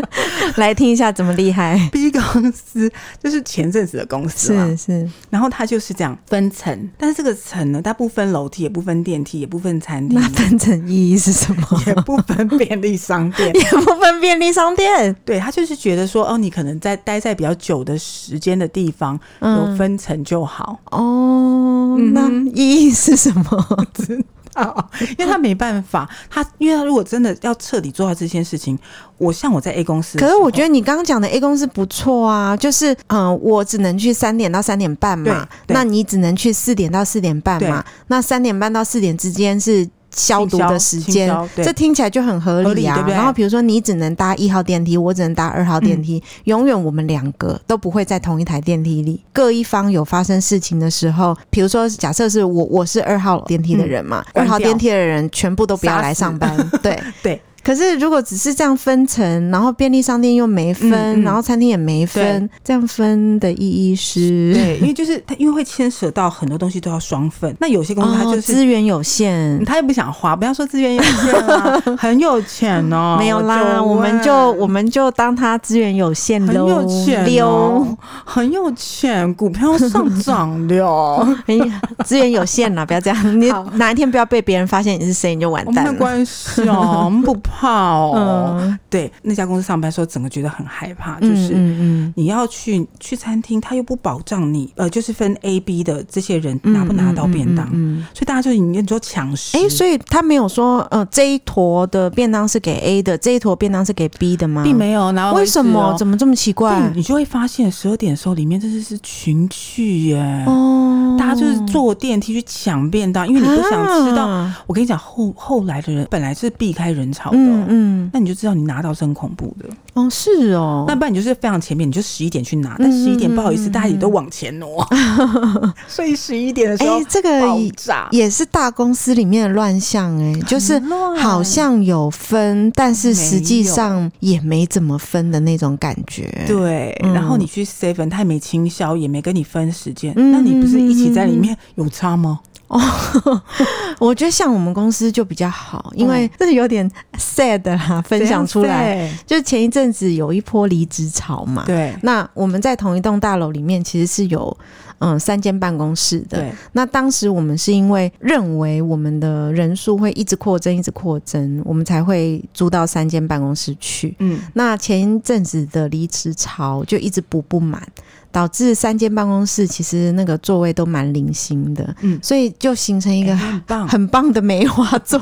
*laughs* 来听一下怎么厉害。B 公司就是前阵子的公司是是。然后它就是这样分层，但是这个层呢，它不分楼梯，也不分电梯，也不分餐厅。那分层意义是什么？也不分便利商店，*laughs* 也不分便利商店。对，他就是觉得说，哦，你可能在待在比较久的时间的地方。有分层就好。哦，那意义是什么？知道，*laughs* 因为他没办法，他因为他如果真的要彻底做到这件事情，我像我在 A 公司，可是我觉得你刚刚讲的 A 公司不错啊，就是嗯、呃，我只能去三点到三点半嘛，那你只能去四点到四点半嘛，那三点半到四点之间是。消毒的时间，这听起来就很合理啊。然后比如说，你只能搭一号电梯，我只能搭二号电梯，永远我们两个都不会在同一台电梯里。各一方有发生事情的时候，比如说假设是我，我是二号电梯的人嘛，二号电梯的人全部都不要来上班。*laughs* 对对。*laughs* 可是，如果只是这样分层，然后便利商店又没分，嗯嗯、然后餐厅也没分，这样分的意义是？对，因为就是它，因为会牵涉到很多东西都要双份。那有些公司它就是资、哦、源有限，他也不想花。不要说资源有限啊，*laughs* 很有钱哦。没有啦，我们就我们就当他资源有限喽。很有钱哦，很有钱，股票上涨了。*laughs* 资源有限啦，不要这样。你哪一天不要被别人发现你是谁，你就完蛋了。没关系哦，我们不怕。*laughs* 怕哦，嗯、对那家公司上班时候，整个觉得很害怕，就是你要去去餐厅，他又不保障你，呃，就是分 A、B 的这些人拿不拿到便当，嗯嗯嗯嗯、所以大家就你说抢食。哎，所以他没有说，呃，这一坨的便当是给 A 的，这一坨便当是给 B 的吗？并没有，然后为什么？怎么这么奇怪？你就会发现十二点的时候，里面真的是群聚耶，哦，大家就是坐电梯去抢便当，因为你不想吃到。啊、我跟你讲，后后来的人本来是避开人潮的。嗯嗯，那你就知道你拿到是很恐怖的。哦，是哦。那不然你就是非常前面，你就十一点去拿。但十一点不好意思，大家也都往前挪，*laughs* 所以十一点的时候，哎，这个也是大公司里面的乱象，哎，就是好像有分，但是实际上也没怎么分的那种感觉。对，然后你去 seven，他也没清销，也没跟你分时间，那你不是一起在里面有差吗？哦，*laughs* 我觉得像我们公司就比较好，因为这是有点 sad 哈，分享出来，就是前一阵子有一波离职潮嘛。对，那我们在同一栋大楼里面其实是有嗯三间办公室的。对，那当时我们是因为认为我们的人数会一直扩增，一直扩增，我们才会租到三间办公室去。嗯，那前一阵子的离职潮就一直补不满。导致三间办公室其实那个座位都蛮零星的，嗯，所以就形成一个很棒很棒的梅花座。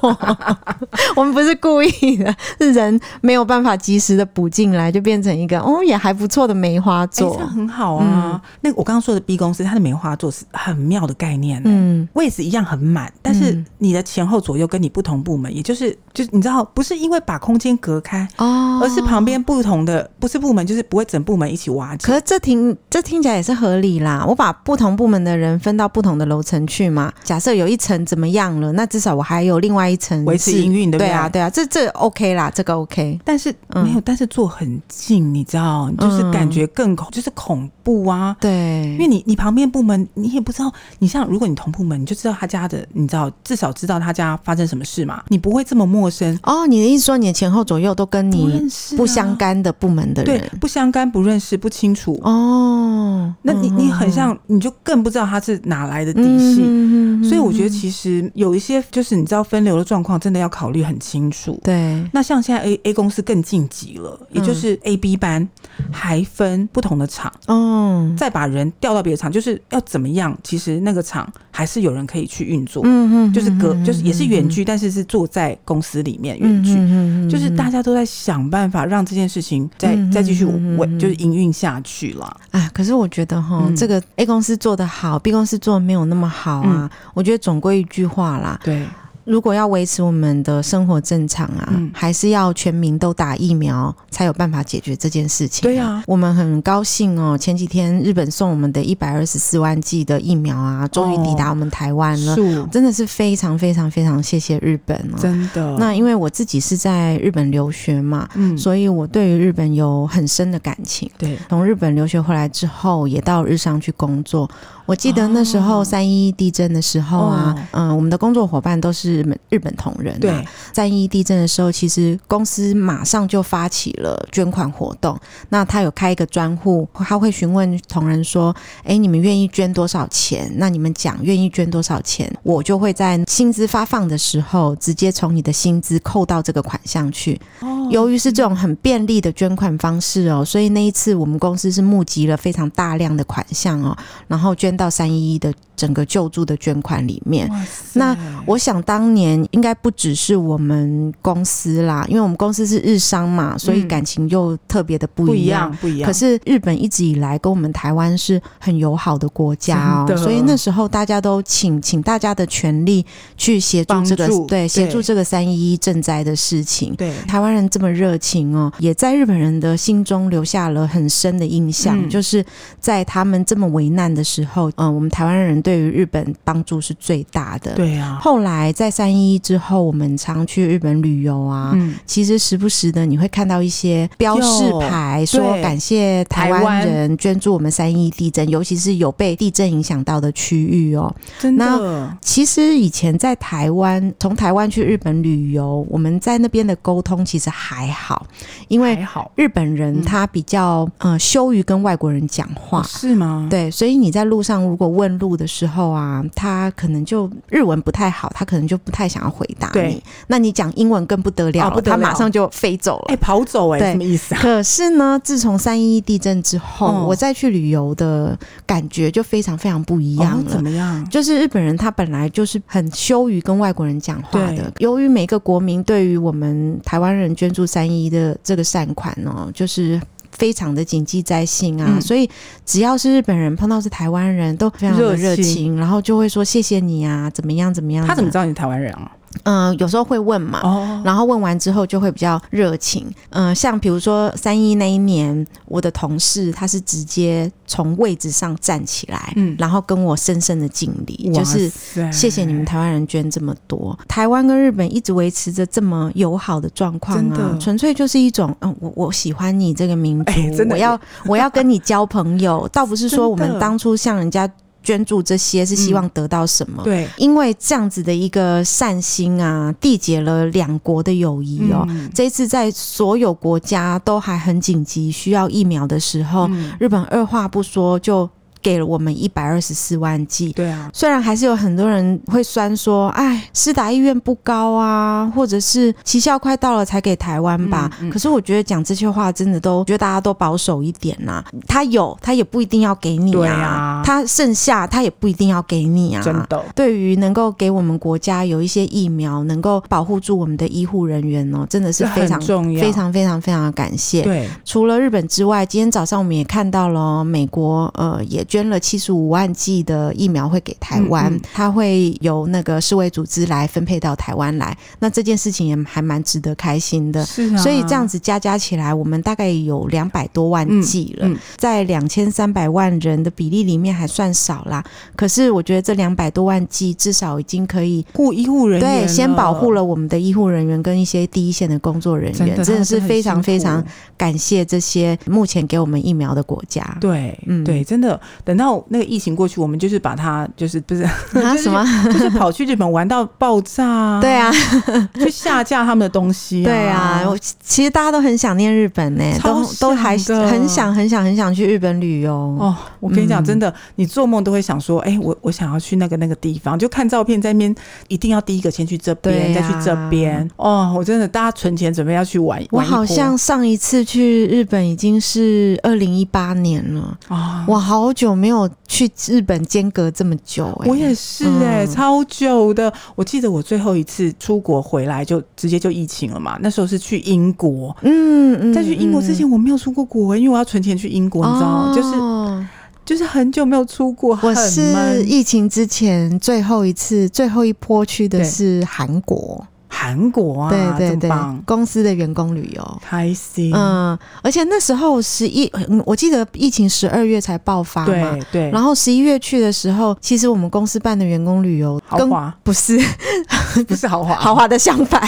*laughs* 我们不是故意的，是人没有办法及时的补进来，就变成一个哦也还不错的梅花座，这很好啊。嗯、那我刚刚说的 B 公司，它的梅花座是很妙的概念，嗯，位置一样很满，但是你的前后左右跟你不同部门，也就是就是你知道，不是因为把空间隔开哦，而是旁边不同的不是部门，就是不会整部门一起挖。可是这挺这。听起来也是合理啦，我把不同部门的人分到不同的楼层去嘛。假设有一层怎么样了，那至少我还有另外一层维持营运的。对啊，对啊，这这 OK 啦，这个 OK。但是没有，嗯、但是坐很近，你知道，就是感觉更恐，就是恐怖啊。对，因为你你旁边部门你也不知道，你像如果你同部门，你就知道他家的，你知道至少知道他家发生什么事嘛，你不会这么陌生。哦，你的意思说你的前后左右都跟你不相干的部门的人，对，不相干、不认识、不清楚。哦。哦，那你你很像，你就更不知道他是哪来的底细，嗯、所以我觉得其实有一些就是你知道分流的状况，真的要考虑很清楚。对，那像现在 A A 公司更晋级了，也就是 A B 班还分不同的厂，嗯，再把人调到别的厂，就是要怎么样？其实那个厂还是有人可以去运作，嗯嗯，就是隔就是也是远距，但是是坐在公司里面远距，嗯嗯，就是大家都在想办法让这件事情再再继续稳，就是营运下去了。哎，可是我觉得哈，嗯、这个 A 公司做的好，B 公司做的没有那么好啊。嗯、我觉得总归一句话啦，对。如果要维持我们的生活正常啊，嗯、还是要全民都打疫苗，才有办法解决这件事情。对啊，我们很高兴哦，前几天日本送我们的一百二十四万剂的疫苗啊，终于抵达我们台湾了，哦、真的是非常非常非常谢谢日本哦。真的。那因为我自己是在日本留学嘛，嗯，所以我对于日本有很深的感情。对，从日本留学回来之后，也到日商去工作。我记得那时候三一一地震的时候啊，嗯、哦呃，我们的工作伙伴都是日本同仁、啊。对，三一一地震的时候，其实公司马上就发起了捐款活动。那他有开一个专户，他会询问同仁说：“哎，你们愿意捐多少钱？那你们讲愿意捐多少钱，我就会在薪资发放的时候，直接从你的薪资扣到这个款项去。哦、由于是这种很便利的捐款方式哦，所以那一次我们公司是募集了非常大量的款项哦，然后捐。到三一一的整个救助的捐款里面，那我想当年应该不只是我们公司啦，因为我们公司是日商嘛，所以感情又特别的不一样，不一样。不一样。可是日本一直以来跟我们台湾是很友好的国家哦，的所以那时候大家都请请大家的全力去协助这个助对协助这个三一一赈灾的事情。对，台湾人这么热情哦，也在日本人的心中留下了很深的印象，嗯、就是在他们这么危难的时候。嗯，我们台湾人对于日本帮助是最大的。对啊。后来在三一一之后，我们常去日本旅游啊。嗯。其实时不时的你会看到一些标示牌，说感谢台湾人捐助我们三一一地震，尤其是有被地震影响到的区域哦。真的。那其实以前在台湾，从台湾去日本旅游，我们在那边的沟通其实还好，因为日本人他比较呃羞于跟外国人讲话。哦，是吗？对，所以你在路上。如果问路的时候啊，他可能就日文不太好，他可能就不太想要回答你。对那你讲英文更不得了，哦、不得了，他马上就飞走了，哎、欸，跑走哎、什么意思啊？可是呢，自从三一一地震之后，哦、我再去旅游的感觉就非常非常不一样了。哦、怎么样？就是日本人他本来就是很羞于跟外国人讲话的，由于每个国民对于我们台湾人捐助三一的这个善款呢，就是。非常的谨记在心啊，嗯、所以只要是日本人碰到是台湾人都非常的热情，情然后就会说谢谢你啊，怎么样怎么样？他怎么知道你台湾人啊？嗯、呃，有时候会问嘛，哦、然后问完之后就会比较热情。嗯、呃，像比如说三一那一年，我的同事他是直接从位置上站起来，嗯，然后跟我深深的敬礼，就是谢谢你们台湾人捐这么多。台湾跟日本一直维持着这么友好的状况啊，纯粹就是一种，嗯，我我喜欢你这个民族，欸、我要我要跟你交朋友，倒不是说我们当初向人家。捐助这些是希望得到什么？嗯、对，因为这样子的一个善心啊，缔结了两国的友谊哦。嗯、这一次在所有国家都还很紧急需要疫苗的时候，嗯、日本二话不说就。给了我们一百二十四万剂，对啊，虽然还是有很多人会酸说，哎，施打意愿不高啊，或者是期效快到了才给台湾吧。嗯嗯、可是我觉得讲这些话真的都，觉得大家都保守一点呐、啊。他有，他也不一定要给你啊。对啊，他剩下他也不一定要给你啊。真的，对于能够给我们国家有一些疫苗，能够保护住我们的医护人员哦，真的是非常重要，非常非常非常的感谢。对，除了日本之外，今天早上我们也看到了美国，呃，也。捐了七十五万剂的疫苗会给台湾，嗯嗯、它会由那个世卫组织来分配到台湾来。那这件事情也还蛮值得开心的。是啊，所以这样子加加起来，我们大概有两百多万剂了，在两千三百万人的比例里面还算少啦。可是我觉得这两百多万剂至少已经可以护医护人员，对，先保护了我们的医护人员跟一些第一线的工作人员，真的，真的是非常非常感谢这些目前给我们疫苗的国家。对，嗯，对，真的。等到那个疫情过去，我们就是把它，就是不是啊 *laughs* 什么，就是跑去日本玩到爆炸。*laughs* 对啊，*laughs* 去下架他们的东西。对啊，我其实大家都很想念日本呢，都都还很想很想很想去日本旅游。哦，我跟你讲，真的，你做梦都会想说，哎，我我想要去那个那个地方，就看照片在那边，一定要第一个先去这边，再去这边。哦，我真的，大家存钱准备要去玩。我好像上一次去日本已经是二零一八年了啊，我好久。我没有去日本间隔这么久。欸，我也是哎、欸，嗯、超久的。我记得我最后一次出国回来就直接就疫情了嘛，那时候是去英国。嗯嗯，在去英国之前我没有出过国，因为我要存钱去英国，你知道吗？哦、就是就是很久没有出国。我是疫情之前最后一次最后一波去的是韩国。韩国啊，对对对，公司的员工旅游。开心。嗯，而且那时候十一，我记得疫情十二月才爆发嘛，对对。然后十一月去的时候，其实我们公司办的员工旅游豪华，不是 *laughs* 不是豪华，*laughs* 豪华的相反，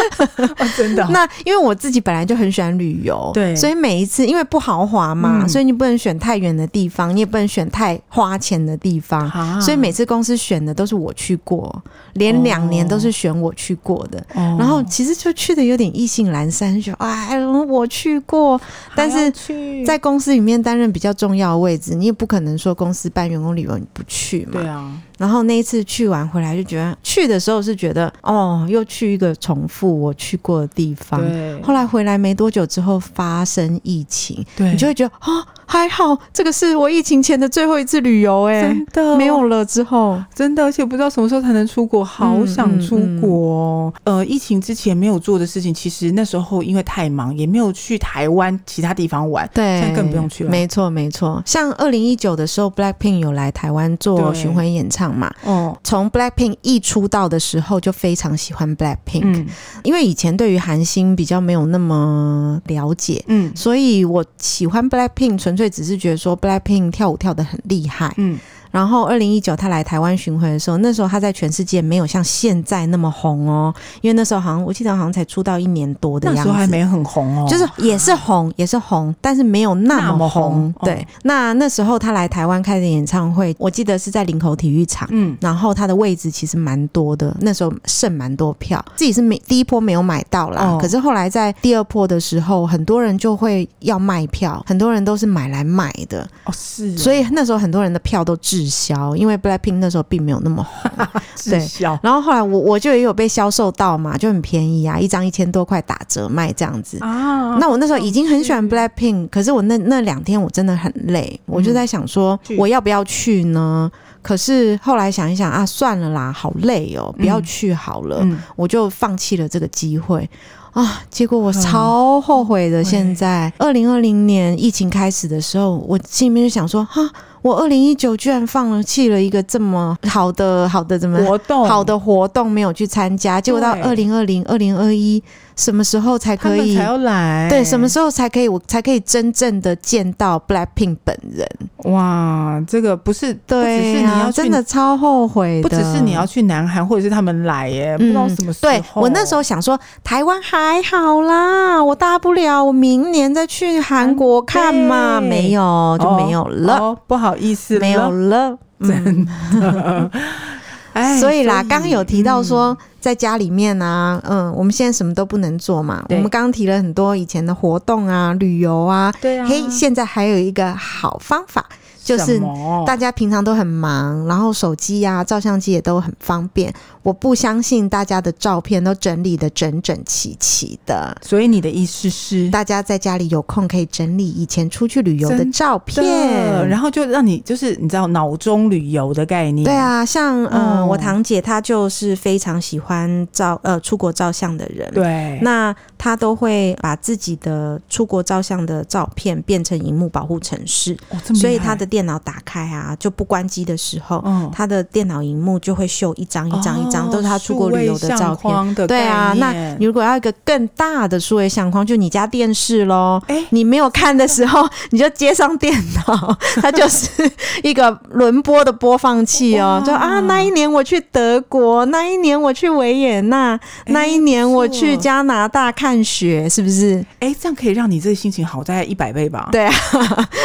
*laughs* 真的。那因为我自己本来就很喜欢旅游，对，所以每一次因为不豪华嘛，所以你不能选太远的地方，你也不能选太花钱的地方，所以每次公司选的都是我去过，连两年都是选我去过的，哦、然后其实就去的有点意兴阑珊，就哎，我去过，但是在公司里面担任比较重要的位置，你也不可能说公司办员工旅游你不去嘛。对啊。然后那一次去完回来就觉得，去的时候是觉得哦，又去一个重复我去过的地方。对。后来回来没多久之后发生疫情，对，你就会觉得啊、哦，还好这个是我疫情前的最后一次旅游，哎，真的没有了之后，真的，而且不知道什么时候才能出国，好想出国。嗯嗯嗯、呃，疫情之前没有做的事情，其实那时候因为太忙，也没有去台湾其他地方玩。对，现在更不用去了。没错没错，像二零一九的时候，Blackpink 有来台湾做巡回演唱。嘛，哦，从 Blackpink 一出道的时候就非常喜欢 Blackpink，嗯，因为以前对于韩星比较没有那么了解，嗯，所以我喜欢 Blackpink 纯粹只是觉得说 Blackpink 跳舞跳得很厉害，嗯。然后，二零一九他来台湾巡回的时候，那时候他在全世界没有像现在那么红哦，因为那时候好像我记得好像才出道一年多的样子，那时候还没很红哦，就是也是红，*gasps* 也是红，但是没有那么红。红对，哦、那那时候他来台湾开的演唱会，我记得是在林口体育场，嗯，然后他的位置其实蛮多的，那时候剩蛮多票，自己是没第一波没有买到啦，哦、可是后来在第二波的时候，很多人就会要卖票，很多人都是买来买的。哦，是哦，所以那时候很多人的票都滞销，因为 Blackpink 那时候并没有那么红，*laughs* 滞销。对，然后后来我我就也有被销售到嘛，就很便宜啊，一张一千多块打折卖这样子啊。那我那时候已经很喜欢 Blackpink，可是我那那两天我真的很累，我就在想说我要不要去呢？可是后来想一想啊，算了啦，好累哦，不要去好了，我就放弃了这个机会。啊！结果我超后悔的。现在二零二零年疫情开始的时候，我心里面就想说：哈，我二零一九居然放弃了一个这么好的好的怎么活动好的活动没有去参加，结果到二零二零二零二一。什么时候才可以才要来？对，什么时候才可以？我才可以真正的见到 Blackpink 本人。哇，这个不是对、啊，只是你要真的超后悔的。不只是你要去南韩，或者是他们来耶，不知道什么时候。对，我那时候想说，台湾还好啦，我大不了我明年再去韩国看嘛，没有就没有了，哦哦、不好意思，没有了，真的。*laughs* 哎，所以啦，刚刚有提到说。嗯在家里面啊，嗯，我们现在什么都不能做嘛。我们刚刚提了很多以前的活动啊，旅游啊，对啊。嘿，现在还有一个好方法。就是大家平常都很忙，然后手机呀、啊、照相机也都很方便。我不相信大家的照片都整理的整整齐齐的。所以你的意思是，大家在家里有空可以整理以前出去旅游的照片，然后就让你就是你知道脑中旅游的概念。对啊，像嗯、呃，我堂姐她就是非常喜欢照呃出国照相的人。对，那她都会把自己的出国照相的照片变成荧幕保护城市，哦、所以她的。电脑打开啊，就不关机的时候，嗯、他的电脑荧幕就会秀一张一张一张，哦、都是他出国旅游的照片。对啊，那你如果要一个更大的数位相框，就你家电视喽。哎，你没有看的时候，*laughs* 你就接上电脑，它就是一个轮播的播放器哦。就啊，那一年我去德国，那一年我去维也纳，那一年我去加拿大看雪，是不是？哎，这样可以让你这个心情好在一百倍吧？对啊，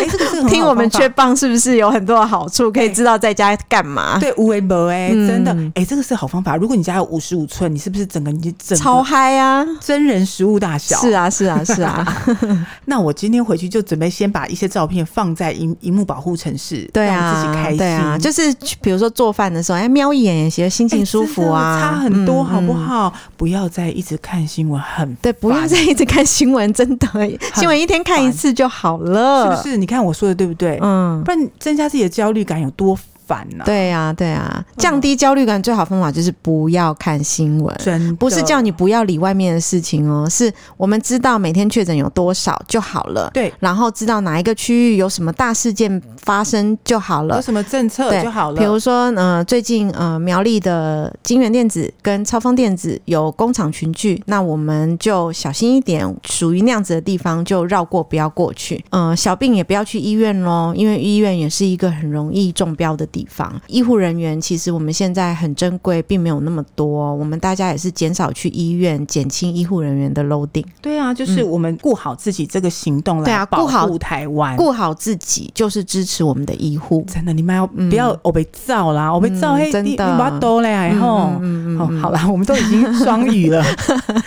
哎，这个是 *laughs* 听我们缺棒。是不是有很多的好处？可以知道在家干嘛？欸、对，无为博哎，真的哎、欸，这个是好方法。如果你家有五十五寸，你是不是整个你整个超嗨啊？真人实物大小，是啊，是啊，是啊。*laughs* 那我今天回去就准备先把一些照片放在荧荧幕保护城市，对啊，自己开心。对啊，就是比如说做饭的时候，哎，瞄一眼也行，心情舒服啊，欸、差很多，好不好？不要再一直看新闻，很对，不要再一直看新闻，真的，新闻一天看一次就好了，是不是？你看我说的对不对？嗯，不然增加自己的。焦虑感有多烦呢？对啊，对啊，降低焦虑感最好方法就是不要看新闻，真不是叫你不要理外面的事情哦，是我们知道每天确诊有多少就好了，对，然后知道哪一个区域有什么大事件发生就好了，有什么政策就好了，比如说呃，最近呃苗栗的金源电子跟超丰电子有工厂群聚，那我们就小心一点，属于那样子的地方就绕过，不要过去，嗯、呃，小病也不要去医院喽，因为医院也是一个很容易中标的地方。地方医护人员其实我们现在很珍贵，并没有那么多。我们大家也是减少去医院，减轻医护人员的 loading。对啊，就是我们顾好自己这个行动来保护台湾，顾好自己就是支持我们的医护。真的，你们要不要我被造啦？我被造黑，真的把多嘞，然后哦，好了，我们都已经双语了，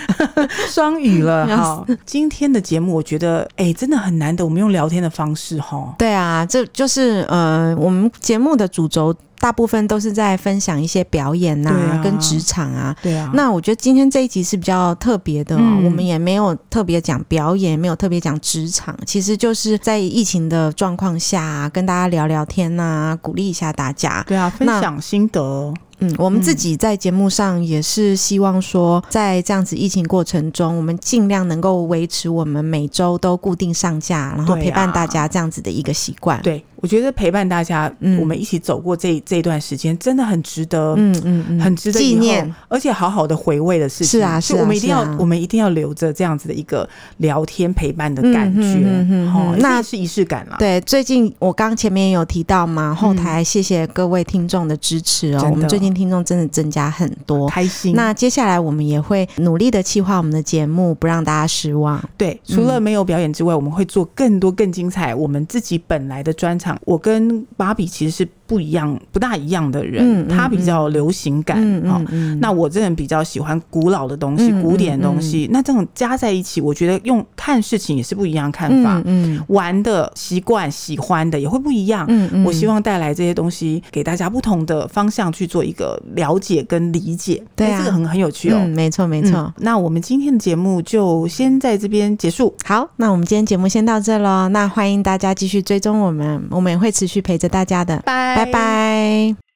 *laughs* 双语了。好，今天的节目我觉得哎，真的很难得，我们用聊天的方式哈。对啊，这就是呃，我们节目的主。主轴大部分都是在分享一些表演呐、啊，啊、跟职场啊。对啊。那我觉得今天这一集是比较特别的、哦，嗯、我们也没有特别讲表演，没有特别讲职场，其实就是在疫情的状况下、啊，跟大家聊聊天呐、啊，鼓励一下大家。对啊，分享心得。嗯，我们自己在节目上也是希望说，在这样子疫情过程中，我们尽量能够维持我们每周都固定上架，然后陪伴大家这样子的一个习惯。对。我觉得陪伴大家，嗯，我们一起走过这这一段时间，真的很值得，嗯嗯嗯，很值得纪念，而且好好的回味的事情。是啊，是啊，我们一定要，我们一定要留着这样子的一个聊天陪伴的感觉，哦，那是仪式感了。对，最近我刚前面也有提到嘛，后台谢谢各位听众的支持哦，我们最近听众真的增加很多，开心。那接下来我们也会努力的企划我们的节目，不让大家失望。对，除了没有表演之外，我们会做更多更精彩我们自己本来的专场。我跟芭比其实是。不一样，不大一样的人，他比较流行感，嗯嗯嗯、那我这人比较喜欢古老的东西，嗯、古典的东西。那这种加在一起，我觉得用看事情也是不一样看法。嗯嗯、玩的习惯、喜欢的也会不一样。嗯嗯、我希望带来这些东西给大家不同的方向去做一个了解跟理解。对、啊，这个很很有趣哦。嗯、没错没错、嗯。那我们今天的节目就先在这边结束。好，那我们今天节目先到这喽。那欢迎大家继续追踪我们，我们也会持续陪着大家的。拜。拜拜。